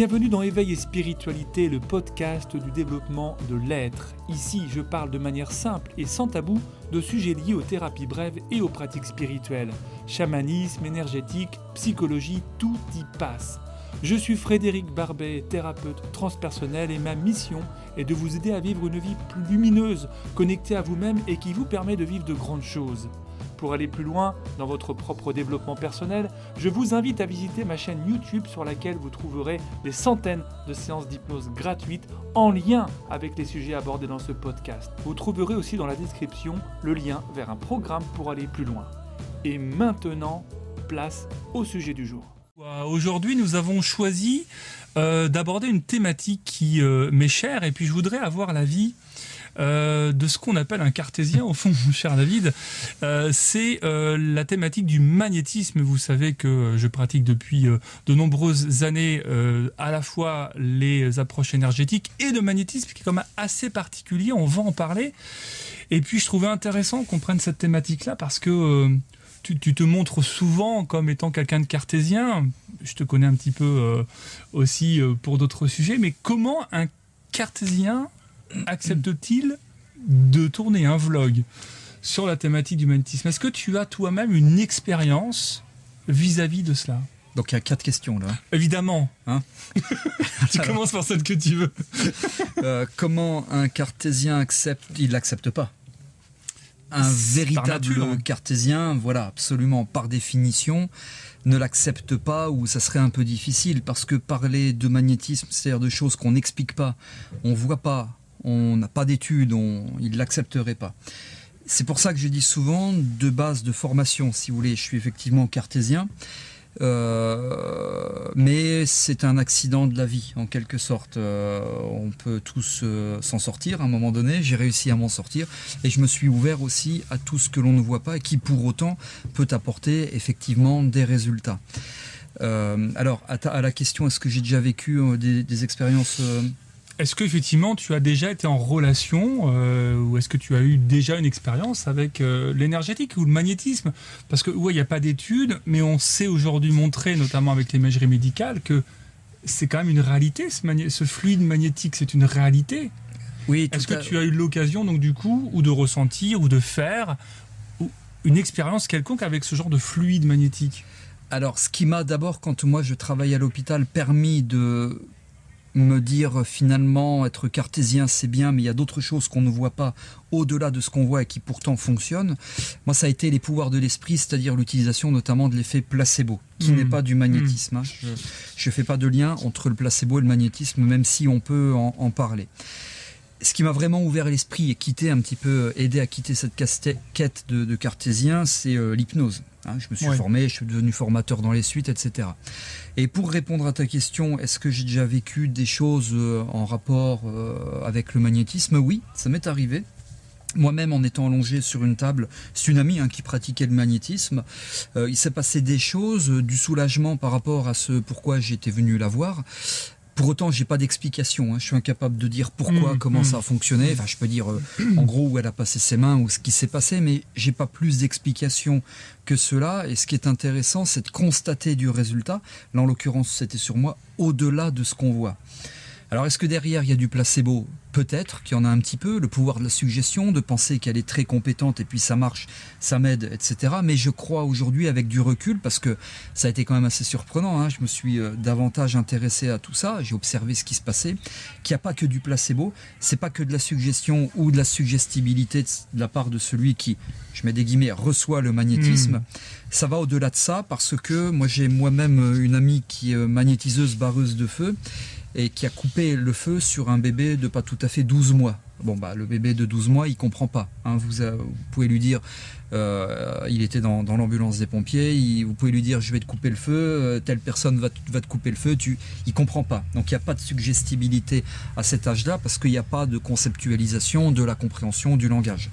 Bienvenue dans Éveil et Spiritualité, le podcast du développement de l'être. Ici, je parle de manière simple et sans tabou de sujets liés aux thérapies brèves et aux pratiques spirituelles. Chamanisme, énergétique, psychologie, tout y passe. Je suis Frédéric Barbet, thérapeute transpersonnel et ma mission est de vous aider à vivre une vie plus lumineuse, connectée à vous-même et qui vous permet de vivre de grandes choses. Pour aller plus loin dans votre propre développement personnel, je vous invite à visiter ma chaîne YouTube sur laquelle vous trouverez des centaines de séances d'hypnose gratuites en lien avec les sujets abordés dans ce podcast. Vous trouverez aussi dans la description le lien vers un programme pour aller plus loin. Et maintenant, place au sujet du jour. Aujourd'hui, nous avons choisi euh, d'aborder une thématique qui euh, m'est chère et puis je voudrais avoir l'avis euh, de ce qu'on appelle un cartésien, au fond, cher David. Euh, c'est euh, la thématique du magnétisme. Vous savez que je pratique depuis de nombreuses années à la fois les approches énergétiques et de magnétisme, qui est quand même assez particulier. On va en parler. Et puis, je trouvais intéressant qu'on prenne cette thématique-là parce que tu, te montres souvent comme étant quelqu'un de cartésien. Je te connais un petit peu aussi pour d'autres sujets. Mais comment un cartésien accepte-t-il de tourner un vlog sur la thématique du magnétisme? Est-ce que tu as toi-même une expérience vis-à-vis de cela? Donc il y a quatre questions là. Évidemment. Hein? Tu commences par celle que tu veux. Euh, comment un cartésien accepte Il l'accepte pas? Un véritable cartésien, voilà, absolument, par définition, ne l'accepte pas ou ça serait un peu difficile parce que parler de magnétisme, c'est-à-dire de choses qu'on n'explique pas, on voit pas, on n'a pas d'études, il ne l'accepterait pas. C'est pour ça que je dis souvent, de base de formation, si vous voulez, je suis effectivement cartésien, euh, mais c'est un accident de la vie, en quelque sorte. Euh, on peut tous euh, s'en sortir à un moment donné, j'ai réussi à m'en sortir, et je me suis ouvert aussi à tout ce que l'on ne voit pas et qui pour autant peut apporter effectivement des résultats. alors, à, la question, est-ce que j'ai déjà vécu des expériences est-ce qu'effectivement tu as déjà été en relation euh, ou est-ce que tu as eu déjà une expérience avec euh, l'énergétique ou le magnétisme? Parce que oui, il n'y a pas d'études, mais on sait aujourd'hui montrer, notamment avec l'imagerie médicale, que c'est quand même une réalité, ce, fluide magnétique, c'est une réalité. Oui. Est-ce que tu as eu l'occasion donc du coup ou de ressentir ou de faire une expérience quelconque avec ce genre de fluide magnétique? Alors, ce qui m'a d'abord, quand moi je travaille à l'hôpital, permis de me dire finalement être cartésien c'est bien mais il y a d'autres choses qu'on ne voit pas au-delà de ce qu'on voit et qui pourtant fonctionnent moi ça a été les pouvoirs de l'esprit c'est-à-dire l'utilisation notamment de l'effet placebo qui hmm. n'est pas du magnétisme hein. hmm. je ne fais pas de lien entre le placebo et le magnétisme même si on peut en, parler ce qui m'a vraiment ouvert l'esprit et quitté un petit peu aidé à quitter cette quête de, cartésien c'est euh, l'hypnose Hein, je me suis formé, je suis devenu formateur dans les suites, etc. Et pour répondre à ta question, est-ce que j'ai déjà vécu des choses euh, en rapport euh, avec le magnétisme? Oui, ça m'est arrivé. Moi-même, en étant allongé sur une table, c'est une amie hein, qui pratiquait le magnétisme. Euh, il s'est passé des choses, du soulagement par rapport à ce pourquoi j'étais venu la voir. Pour autant, j'ai pas d'explication. Hein. Je suis incapable de dire pourquoi, mmh, comment mmh. ça a fonctionné. Enfin, je peux dire euh, en gros où elle a passé ses mains ou ce qui s'est passé, mais j'ai pas plus d'explication que cela. Et ce qui est intéressant, c'est de constater du résultat. Là, en l'occurrence, c'était sur moi, au-delà de ce qu'on voit. Alors est-ce que derrière il y a du placebo Peut-être qu'il y en a un petit peu, le pouvoir de la suggestion, de penser qu'elle est très compétente et puis ça marche, ça m'aide, etc. Mais je crois aujourd'hui avec du recul, parce que ça a été quand même assez surprenant, hein, je me suis euh, davantage intéressé à tout ça, j'ai observé ce qui se passait, qu'il n'y a pas que du placebo, c'est pas que de la suggestion ou de la suggestibilité de la part de celui qui, je mets des guillemets, reçoit le magnétisme. Hmm. Ça va au-delà de ça parce que moi j'ai moi-même une amie qui est magnétiseuse barreuse de feu et qui a coupé le feu sur un bébé de pas tout à fait 12 mois. Bon, bah, le bébé de 12 mois, il comprend pas. Hein. Vous, pouvez lui dire, euh, il était dans, l'ambulance des pompiers, vous pouvez lui dire, je vais te couper le feu, euh, telle personne va, te couper le feu, tu, il comprend pas. Donc il n'y a pas de suggestibilité à cet âge-là parce qu'il n'y a pas de conceptualisation de la compréhension du langage.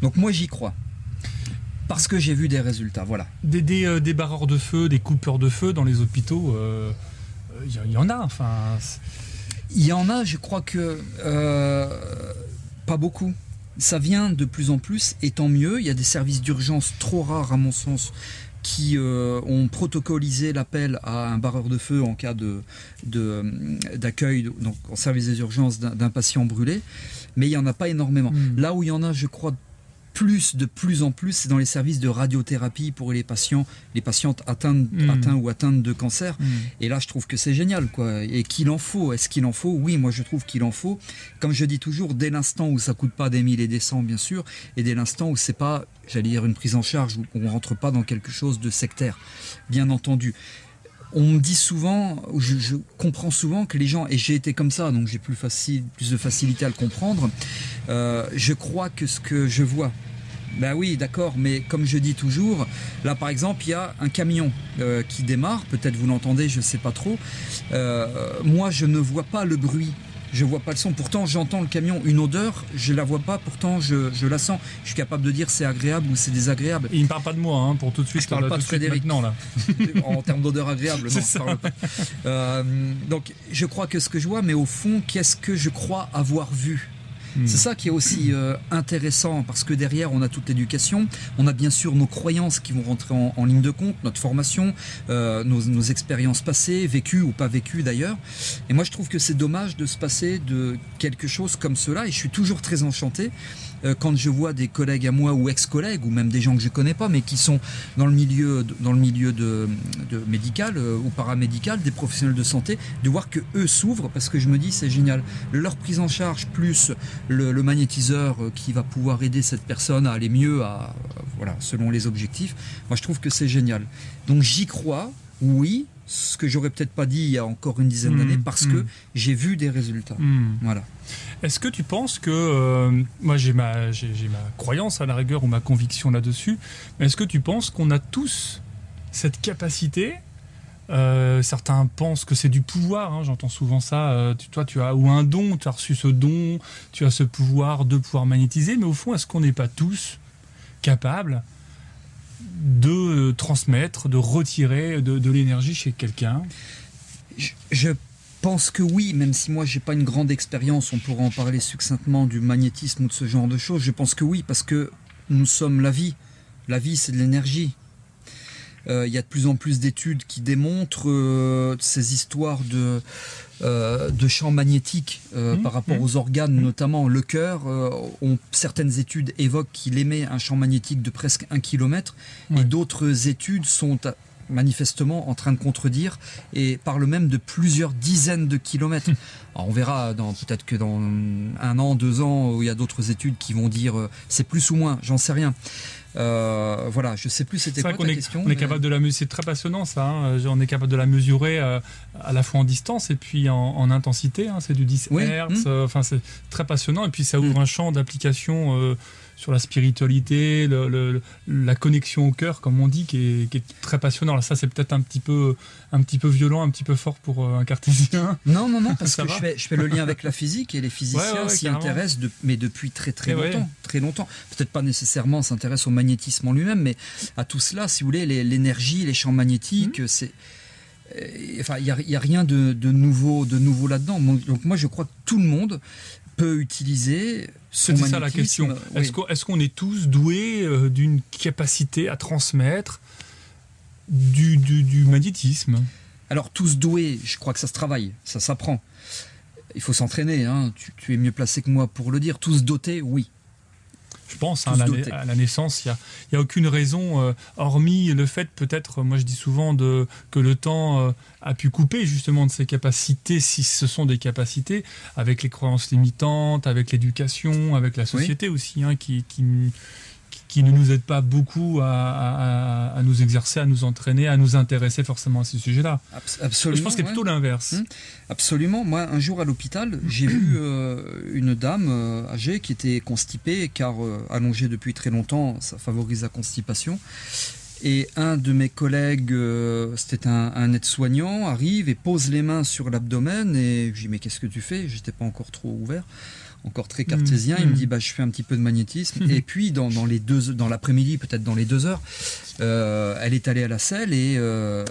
Donc moi j'y crois. Parce que j'ai vu des résultats, voilà. Des, des, euh, barreurs de feu, des coupeurs de feu dans les hôpitaux il y, en a, enfin. Il y en a, je crois que euh, pas beaucoup. Ça vient de plus en plus, et tant mieux. Il y a des services d'urgence trop rares, à mon sens, qui euh, ont protocolisé l'appel à un barreur de feu en cas de, d'accueil, donc en service des urgences d'un, patient brûlé. Mais il n'y en a pas énormément. Hmm. Là où il y en a, je crois, plus, de plus en plus, c'est dans les services de radiothérapie pour les patients, les patientes atteintes, hmm. atteints ou atteintes de cancer. Hmm. Et là, je trouve que c'est génial, quoi. Et qu'il en faut. Est-ce qu'il en faut? Oui, moi, je trouve qu'il en faut. Comme je dis toujours, dès l'instant où ça coûte pas des mille et des cents, bien sûr, et dès l'instant où c'est pas, j'allais dire, une prise en charge, où on rentre pas dans quelque chose de sectaire, bien entendu on me dit souvent, je, comprends souvent que les gens, et j'ai été comme ça, donc j'ai plus, facile, plus de facilité à le comprendre, euh, je crois que ce que je vois, ben oui, d'accord, mais comme je dis toujours, là par exemple, il y a un camion euh, qui démarre, peut-être vous l'entendez, je ne sais pas trop. Euh, moi, je ne vois pas le bruit je vois pas le son. Pourtant, j'entends le camion, une odeur, je la vois pas. Pourtant, je, la sens. Je suis capable de dire c'est agréable ou c'est désagréable. il ne parle pas de moi, hein, pour tout de suite. Je parle pas de Frédéric. Non, là. en termes d'odeur agréable, non. Euh, donc, je crois que ce que je vois, mais au fond, qu'est-ce que je crois avoir vu? Hmm. C'est ça qui est aussi euh, intéressant parce que derrière, on a toute l'éducation, on a bien sûr nos croyances qui vont rentrer en, ligne de compte, notre formation, euh, nos, expériences passées, vécues ou pas vécues d'ailleurs. Et moi, je trouve que c'est dommage de se passer de quelque chose comme cela et je suis toujours très enchanté euh, quand je vois des collègues à moi ou ex-collègues ou même des gens que je connais pas mais qui sont dans le milieu dans le milieu de, médical ou paramédical des professionnels de santé de voir que eux s'ouvrent parce que je me dis c'est génial leur prise en charge plus le, magnétiseur euh, qui va pouvoir aider cette personne à aller mieux à voilà selon les objectifs moi je trouve que c'est génial donc j'y crois oui ce que j'aurais peut-être pas dit il y a encore une dizaine d'années mmh, parce que mmh. j'ai vu des résultats. Mmh. Voilà. Est-ce que tu penses que euh, moi j'ai ma j'ai ma croyance à la rigueur ou ma conviction là-dessus, mais est-ce que tu penses qu'on a tous cette capacité euh, certains pensent que c'est du pouvoir, hein, j'entends souvent ça. Euh, toi, tu as ou un don, tu as reçu ce don, tu as ce pouvoir de pouvoir magnétiser, mais au fond, est-ce qu'on n'est pas tous capables de transmettre, de retirer de, l'énergie chez quelqu'un? Je, pense que oui, même si moi j'ai pas une grande expérience, on pourra en parler succinctement du magnétisme ou de ce genre de choses. Je pense que oui, parce que nous sommes la vie. La vie, c'est de l'énergie. Euh, il y a de plus en plus d'études qui démontrent euh, ces histoires de, euh, de champs magnétiques mmh, par rapport mmh. aux organes, notamment le cœur. certaines études évoquent qu'il émet un champ magnétique de presque un kilomètre, et d'autres études sont manifestement en train de contredire et parle même de plusieurs dizaines de kilomètres. on verra peut-être que dans un an, deux ans, où il y a d'autres études qui vont dire c'est plus ou moins, j'en sais rien. Euh, voilà, je sais plus c'était quoi ta question. On est capable de la mesurer, c'est très passionnant ça. Hein. On est capable de la mesurer euh, à la fois en distance et puis en, intensité. Hein. C'est du 10 Hz. Mmh. Euh, enfin, c'est très passionnant et puis ça ouvre mmh. un champ d'application sur la spiritualité, la connexion au cœur, comme on dit, qui est, très passionnant. Alors ça, c'est peut-être un petit peu, un petit peu violent, un petit peu fort pour euh, un cartésien. Non, non, non, parce que je fais, le lien avec la physique et les physiciens s'y intéressent, mais depuis très très longtemps, très longtemps. Peut-être pas nécessairement s'intéressent au magnétisme en lui-même, mais à tout cela, si vous voulez, l'énergie, les, champs magnétiques, mmh. c'est euh, Enfin, il n'y a, rien de, nouveau, de nouveau là-dedans. Donc moi, je crois que tout le monde peut utiliser c'est ça la question. Est-ce qu'on est, tous doués euh, d'une capacité à transmettre du, magnétisme? Alors tous doués, je crois que ça se travaille, ça s'apprend. Il faut s'entraîner, hein. tu, es mieux placé que moi pour le dire. Tous dotés, oui. Je pense hein, à, la, naissance, il n'y a, aucune raison, euh, hormis le fait peut-être, moi je dis souvent, de, que le temps euh, a pu couper justement de ses capacités, si ce sont des capacités, avec les croyances limitantes, avec l'éducation, avec la société aussi, hein, qui, qui, qui ne nous aide pas beaucoup à, nous exercer, à nous entraîner, à nous intéresser forcément à ces sujets-là. Absolument. Je pense que c'est plutôt l'inverse. Hum, absolument. Moi, un jour à l'hôpital, j'ai vu euh, une dame euh, âgée qui était constipée, car euh, allongée depuis très longtemps, ça favorise la constipation. Et un de mes collègues, c'était un, aide-soignant, arrive et pose les mains sur l'abdomen. Et je dis Mais qu'est-ce que tu fais? J'étais pas encore trop ouvert, encore très cartésien. Il me mm. dit bah, Je fais un petit peu de magnétisme. et puis, dans, les deux, dans l'après-midi, peut-être dans les deux heures, euh, elle est allée à la selle et, euh,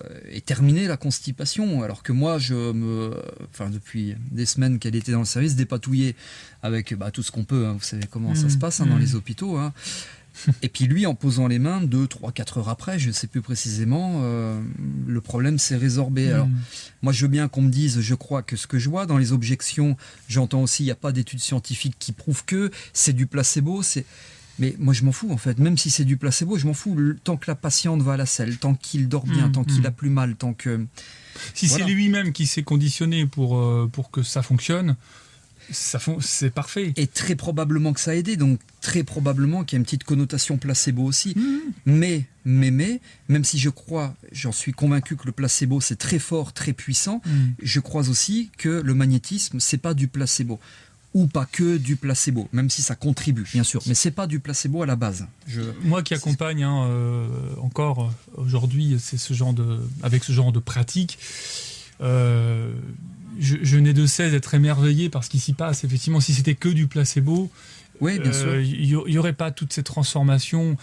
terminé la constipation. Alors que moi, je me, enfin, depuis des semaines qu'elle était dans le service, dépatouillée avec bah, tout ce qu'on peut. Hein. Vous savez comment ça mm. se passe hein, dans mm. les hôpitaux. Hein. Et puis lui, en posant les mains, 2, 3, 4 heures après, je ne sais plus précisément, euh, le problème s'est résorbé. Hmm. Alors, moi, je veux bien qu'on me dise, je crois que ce que je vois dans les objections, j'entends aussi, il n'y a pas d'études scientifiques qui prouvent que c'est du placebo. C'est... Mais moi, je m'en fous, en fait. Même si c'est du placebo, je m'en fous. Tant que la patiente va à la selle, tant qu'il dort bien, hmm, tant qu'il hmm. a plus mal, tant que... Si c'est lui-même qui s'est conditionné pour, euh, pour que ça fonctionne, ça c'est parfait. Et très probablement que ça a aidé, donc très probablement qu'il y a une petite connotation placebo aussi. Mmh. Mais, mais, mais, même si je crois, j'en suis convaincu que le placebo c'est très fort, très puissant, mmh. je crois aussi que le magnétisme c'est pas du placebo ou pas que du placebo, même si ça contribue, bien sûr. Mais c'est pas du placebo à la base. Moi qui accompagne hein, euh, encore euh, aujourd'hui, c'est ce genre de, avec ce genre de pratique. Euh, je, n'ai de cesse d'être émerveillé par ce qui s'y passe. Effectivement, si c'était que du placebo, oui, bien sûr. Il euh, n'y aurait pas toutes ces transformations.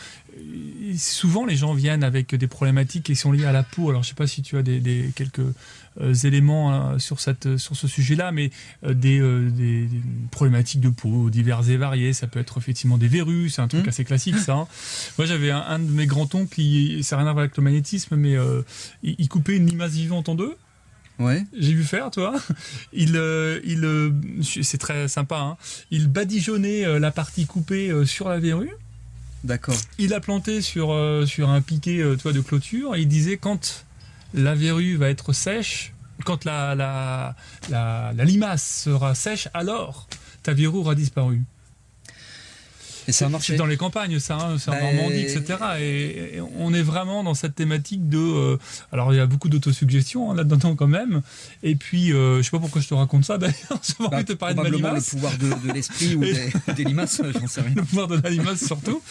souvent, les gens viennent avec des problématiques qui sont liées à la peau. Alors, je ne sais pas si tu as des, quelques euh, éléments hein, sur, cette, sur ce sujet-là, mais euh, des, problématiques de peau diverses et variées. Ça peut être effectivement des verrues, c'est un truc mmh. assez classique, ça. Hein. Moi, j'avais un, de mes grands-oncles qui, ça n'a rien à voir avec le magnétisme, mais il, coupait une limace vivante en deux. J'ai vu faire, toi. Il, euh, il, euh, c'est très sympa. Hein. Il badigeonnait euh, la partie coupée sur la verrue. D'accord. Il l'a planté sur, sur un piquet toi, de clôture. Et il disait quand la verrue va être sèche, quand la, la, la, la limace sera sèche, alors ta verrue aura disparu. Et ça C'est dans les campagnes, ça, hein, c'est en bah, Normandie, etc. Et, on est vraiment dans cette thématique de. Euh, alors, il y a beaucoup d'autosuggestion hein, là-dedans quand même. Et puis, euh, je sais pas pourquoi je te raconte ça d'ailleurs. J'ai bah, envie de te parler de limace. le pouvoir de, l'esprit ou des, des, limaces, j'en sais rien. Le pouvoir de la limace surtout.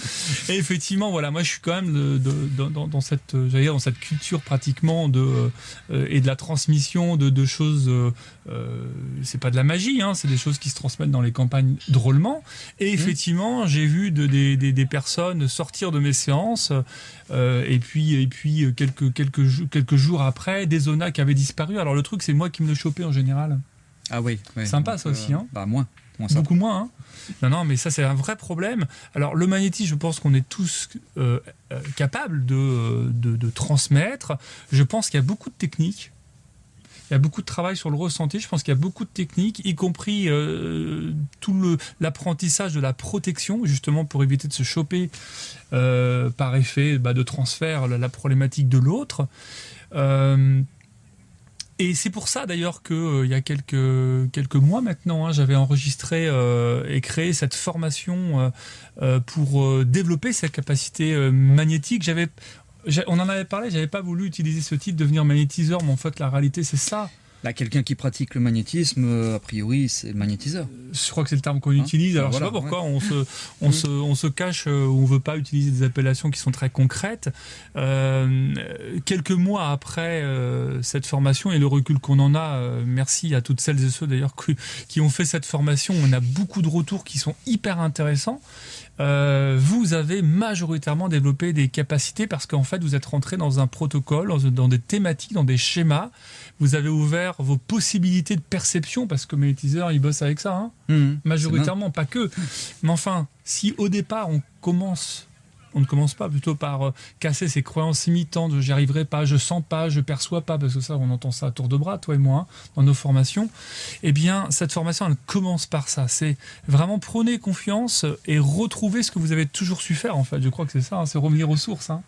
Et effectivement, voilà, moi je suis quand même de, dans, cette, dans cette culture pratiquement de, euh, et de la transmission de, choses. Euh, c'est pas de la magie, hein, c'est des choses qui se transmettent dans les campagnes drôlement. Et mmh. effectivement, j'ai vu des, personnes sortir de mes séances, euh, et puis, et puis quelques, quelques, quelques jours après, des zonas qui avaient disparu. Alors le truc, c'est moi qui me le chopais en général. Ah oui. Sympa ça aussi. Hein. Bah moins. Beaucoup moins. Hein. Non, non, mais ça c'est un vrai problème. Alors le magnétisme, je pense qu'on est tous euh, capables de, de, transmettre. Je pense qu'il y a beaucoup de techniques il y a beaucoup de travail sur le ressenti. Je pense qu'il y a beaucoup de techniques, y compris euh, tout l'apprentissage de la protection, justement pour éviter de se choper euh, par effet bah, de transfert la, problématique de l'autre. Euh, et c'est pour ça d'ailleurs qu'il y a quelques, quelques mois maintenant, hein, j'avais enregistré et créé cette formation pour développer sa capacité magnétique. J'avais on en avait parlé, j'avais pas voulu utiliser ce titre, devenir magnétiseur, mais en fait, la réalité, c'est ça. Là, quelqu'un qui pratique le magnétisme, euh, a priori, c'est le magnétiseur. Je crois que c'est le terme qu'on hein utilise. Alors, je sais pas pourquoi on, se, on, mm. se, on se cache euh, ou on veut pas utiliser des appellations qui sont très concrètes. Euh, quelques mois après cette formation et le recul qu'on en a, merci à toutes celles et ceux d'ailleurs qui ont fait cette formation. On a beaucoup de retours qui sont hyper intéressants. Euh, vous avez majoritairement développé des capacités parce qu'en fait, vous êtes rentré dans un protocole, dans, des thématiques, dans des schémas. Vous avez ouvert vos possibilités de perception parce que Magnétiseur, il bosse avec ça, hein. mmh, majoritairement, pas que. Mais enfin, si au départ, on commence on ne commence pas plutôt par euh, casser ses croyances imitantes, j'y arriverai pas, je sens pas, je perçois pas, parce que ça, on entend ça à tour de bras, toi et moi, hein, dans nos formations. Eh bien, cette formation, elle commence par ça. C'est vraiment prôner confiance et retrouver ce que vous avez toujours su faire, en fait. Je crois que c'est ça, hein, c'est revenir aux sources. Hein.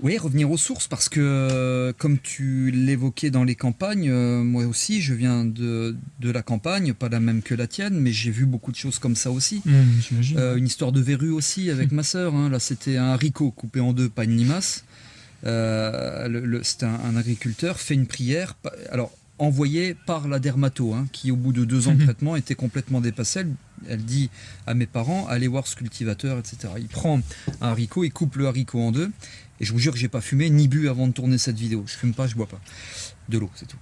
Oui, revenir aux sources, parce que euh, comme tu l'évoquais dans les campagnes, euh, moi aussi, je viens de, de, la campagne, pas la même que la tienne, mais j'ai vu beaucoup de choses comme ça aussi. Mmh, euh, une histoire de verrue aussi avec ma sœur. Hein. Là, c'était un haricot coupé en deux, pas une limace. c'était un, agriculteur, fait une prière. Alors, envoyé par la dermato, hein, qui au bout de deux ans de mmh. traitement était complètement dépassée. Elle dit à mes parents, allez voir ce cultivateur, etc. Il prend un haricot, il coupe le haricot en deux. Et je vous jure que j'ai pas fumé ni bu avant de tourner cette vidéo. Je fume pas, je bois pas. De l'eau, c'est tout.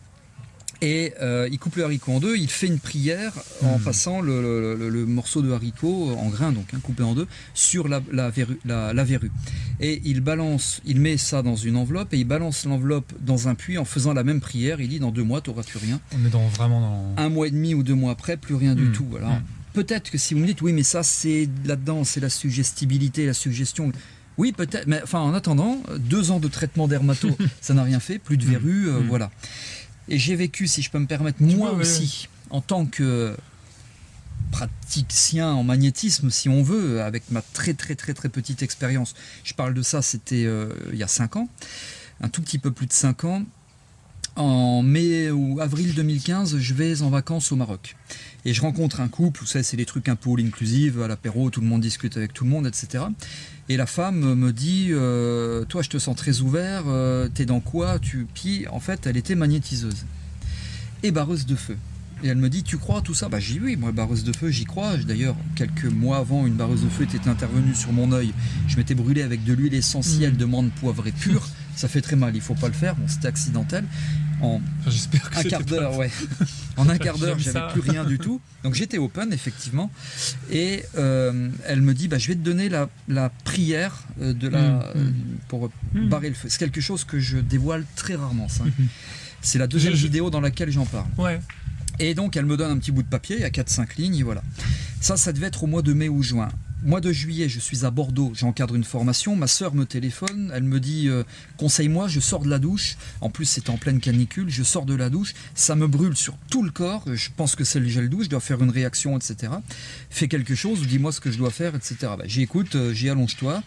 Et euh, il coupe le haricot en deux, il fait une prière en Hmm. passant le, le- le morceau de haricot en grain, donc hein, coupé en deux, sur la, la, verrue, la- la verrue. Et il balance, il met ça dans une enveloppe et il balance l'enveloppe dans un puits en faisant la même prière. Il dit dans deux mois, tu n'auras plus rien. On est dans, vraiment dans. Un mois et demi ou deux mois après, plus rien du Hmm. tout. Alors, Hmm. peut-être que si vous me dites, oui, mais ça, c'est là-dedans, c'est la suggestibilité, la suggestion. Oui, peut-être, mais enfin, en attendant, deux ans de traitement dermato, ça n'a rien fait, plus de verrues, euh, voilà. Et j'ai vécu, si je peux me permettre, moi ouais, aussi, en tant que praticien en magnétisme, si on veut, avec ma très très très très petite expérience. Je parle de ça, c'était euh, il y a cinq ans, un tout petit peu plus de cinq ans. En mai ou avril 2015, je vais en vacances au Maroc. Et je rencontre un couple, vous savez, c'est les trucs un peu all inclusive, à l'apéro, tout le monde discute avec tout le monde, etc. Et la femme me dit, euh, toi je te sens très ouvert, euh, t'es dans quoi tu... Puis en fait, elle était magnétiseuse et barreuse de feu. Et elle me dit, tu crois tout ça? Bah j'y oui, moi barreuse de feu, j'y crois. D'ailleurs, quelques mois avant, une barreuse de feu était intervenue sur mon œil. Je m'étais brûlé avec de l'huile essentielle de menthe poivrée pure. Ça fait très mal, il faut pas le faire. C'était accidentel. En Enfin, un quart d'heure, ouais. En un quart d'heure, J'aime j'avais plus rien du tout. Donc j'étais open, effectivement. Et euh, elle me dit, bah, je vais te donner la, la prière euh, de la, Mm, mm. euh, pour Mm. barrer le feu. C'est quelque chose que je dévoile très rarement, ça. Mhm. C'est la deuxième je- vidéo dans laquelle j'en parle. Ouais. Et donc elle me donne un petit bout de papier, il y a 4-5 lignes, et voilà. Ça, ça devait être au mois de mai ou juin. Mois de juillet, je suis à Bordeaux, j'encadre une formation, ma sœur me téléphone, elle me dit euh, conseille-moi, je sors de la douche. En plus, c'était en pleine canicule, je sors de la douche, ça me brûle sur tout le corps, je pense que c'est le gel douche, je dois faire une réaction, etc. Fais quelque chose, dis-moi ce que je dois faire, etc. Bah, j'y écoute, euh, j'y allonge-toi,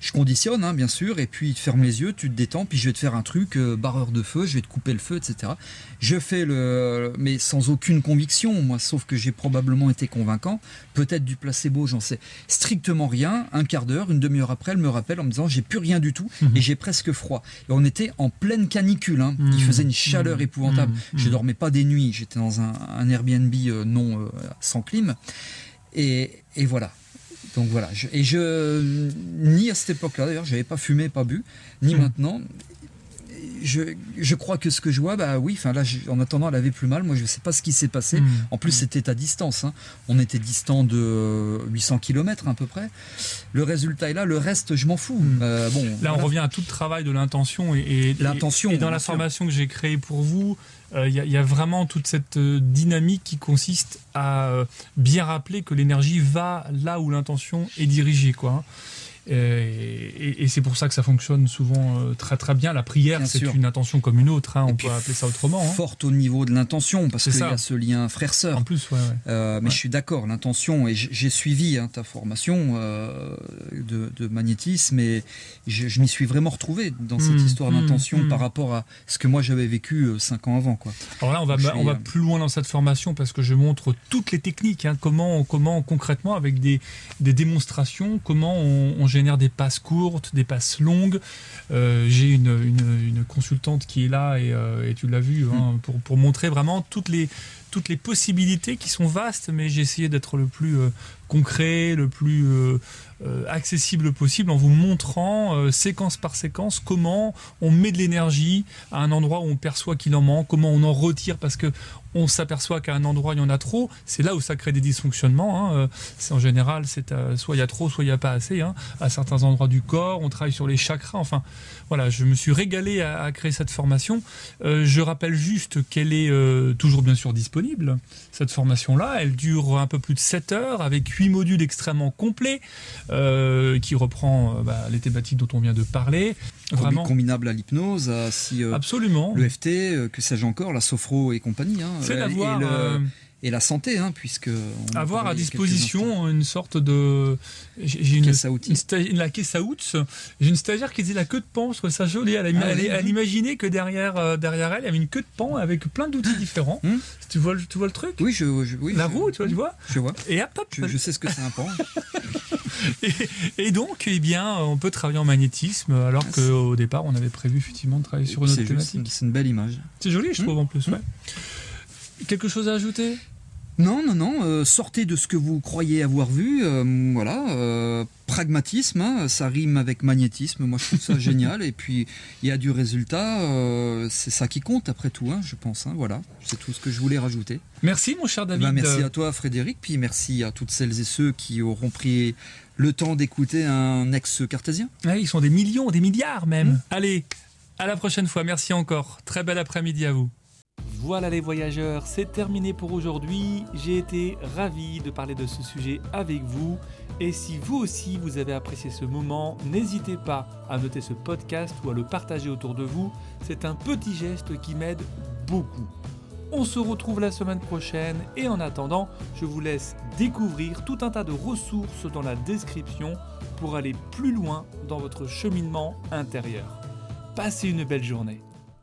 je conditionne, hein, bien sûr, et puis tu fermes les yeux, tu te détends, puis je vais te faire un truc, euh, barreur de feu, je vais te couper le feu, etc. Je fais le. Mais sans aucune conviction, moi, sauf que j'ai probablement été convaincant. Peut-être du placebo, j'en sais strictement rien. Un quart d'heure, une demi-heure après, elle me rappelle en me disant j'ai plus rien du tout Mhm. et j'ai presque froid. Et on était en pleine canicule, hein. Mhm. il faisait une chaleur Mhm. épouvantable. Mhm. Je dormais pas des nuits, j'étais dans un, un Airbnb euh, non euh, sans clim. Et, et voilà. Donc voilà. Je- et je. Ni à cette époque-là, d'ailleurs, j'avais pas fumé, pas bu, ni Mhm. maintenant je, je crois que ce que je vois, bah oui, enfin là, je- en attendant, elle avait plus mal. Moi, je sais pas ce qui s'est passé. Mm. En plus, c'était à distance. hein. On était distant de 800 km à peu près. Le résultat est là. Le reste, je m'en fous. Mm. Euh, bon, Là, on revient à tout le travail de l'intention et, et- L'intention, Et, et dans la formation que j'ai créée pour vous, euh, il y, a- il y a vraiment toute cette euh, dynamique qui consiste à euh, bien rappeler que l'énergie va là où l'intention est dirigée, quoi. hein. Euh, Et, et c'est pour ça que ça fonctionne souvent euh, très très bien. La prière, c'est une intention comme une autre. hein, on peut appeler ça autrement. hein. Forte au niveau de l'intention, parce qu'il y a ce lien frère-sœur. En plus, ouais, ouais. Euh, mais Ouais. je suis d'accord, l'intention, et j'ai suivi hein, ta formation euh, de, de magnétisme, et je, je m'y suis vraiment retrouvé dans cette Mm, histoire d'intention mm. par rapport à ce que moi j'avais vécu cinq ans avant. Quoi. Alors là, on va, on plus loin dans cette formation parce que je montre toutes les techniques, comment, comment concrètement, avec des, des démonstrations, comment on, on génère des passes courtes, des passes longues. Euh, J'ai une, une- une consultante qui est là et, euh, et tu l'as vu hein, pour, pour montrer vraiment toutes les, toutes les possibilités qui sont vastes, mais j'ai essayé d'être le plus euh, concret, le plus euh, euh, accessible possible en vous montrant séquence par séquence comment on met de l'énergie à un endroit où on perçoit qu'il en manque, comment on en retire parce que on s'aperçoit qu'à un endroit il y en a trop, c'est là où ça crée des dysfonctionnements. hein. C'est en général, c'est soit il y a trop, soit il n'y a pas assez. hein. À certains endroits du corps, on travaille sur les chakras. Enfin, voilà, je me suis régalé à, créer cette formation. Je rappelle juste qu'elle est toujours bien sûr disponible. Cette formation-là, elle dure un peu plus de 7 heures avec 8 modules extrêmement complets euh, qui reprend euh, bah, les thématiques dont on vient de parler. Vraiment, Combinable à l'hypnose, à si, euh, absolument. le FT, euh, que sais-je encore, la sophro et compagnie. hein, C'est d'avoir et, euh, la santé, hein, puisque. on avoir à disposition une sorte de j'ai une, Caisse à outils. une sta- la caisse à outils j'ai une stagiaire qui disait la queue de pan je trouvais ça joli elle, Ah elle, oui, elle oui. imaginait que derrière euh, derrière elle il y avait une queue de pan avec plein d'outils différents Hmm. tu vois le- tu vois le truc? Oui, je, je- oui, la je- roue tu vois tu vois? Je vois. et hop, hop Je, je sais ce que c'est un pan. et, et donc eh bien on peut travailler en magnétisme alors Ah, qu'au départ on avait prévu effectivement de travailler sur une autre thématique c'est une belle image. c'est joli je Hmm. trouve en plus Hmm. ouais quelque chose à ajouter? Non, non, non, euh, sortez de ce que vous croyez avoir vu, euh, voilà, euh, pragmatisme, hein, ça rime avec magnétisme, moi je trouve ça génial, et puis il y a du résultat, c'est ça qui compte après tout, hein, je pense, hein, voilà, c'est tout ce que je voulais rajouter. Merci mon cher David. Ben, merci à toi Frédéric, puis merci à toutes celles et ceux qui auront pris le temps d'écouter un ex-cartésien. ils sont des millions, des milliards même. Mmh. Allez, à la prochaine fois, merci encore, très bel après-midi à vous. Voilà les voyageurs, c'est terminé pour aujourd'hui. J'ai été ravi de parler de ce sujet avec vous. Et si vous aussi vous avez apprécié ce moment, n'hésitez pas à noter ce podcast ou à le partager autour de vous. C'est un petit geste qui m'aide beaucoup. On se retrouve la semaine prochaine et en attendant, je vous laisse découvrir tout un tas de ressources dans la description pour aller plus loin dans votre cheminement intérieur. Passez une belle journée.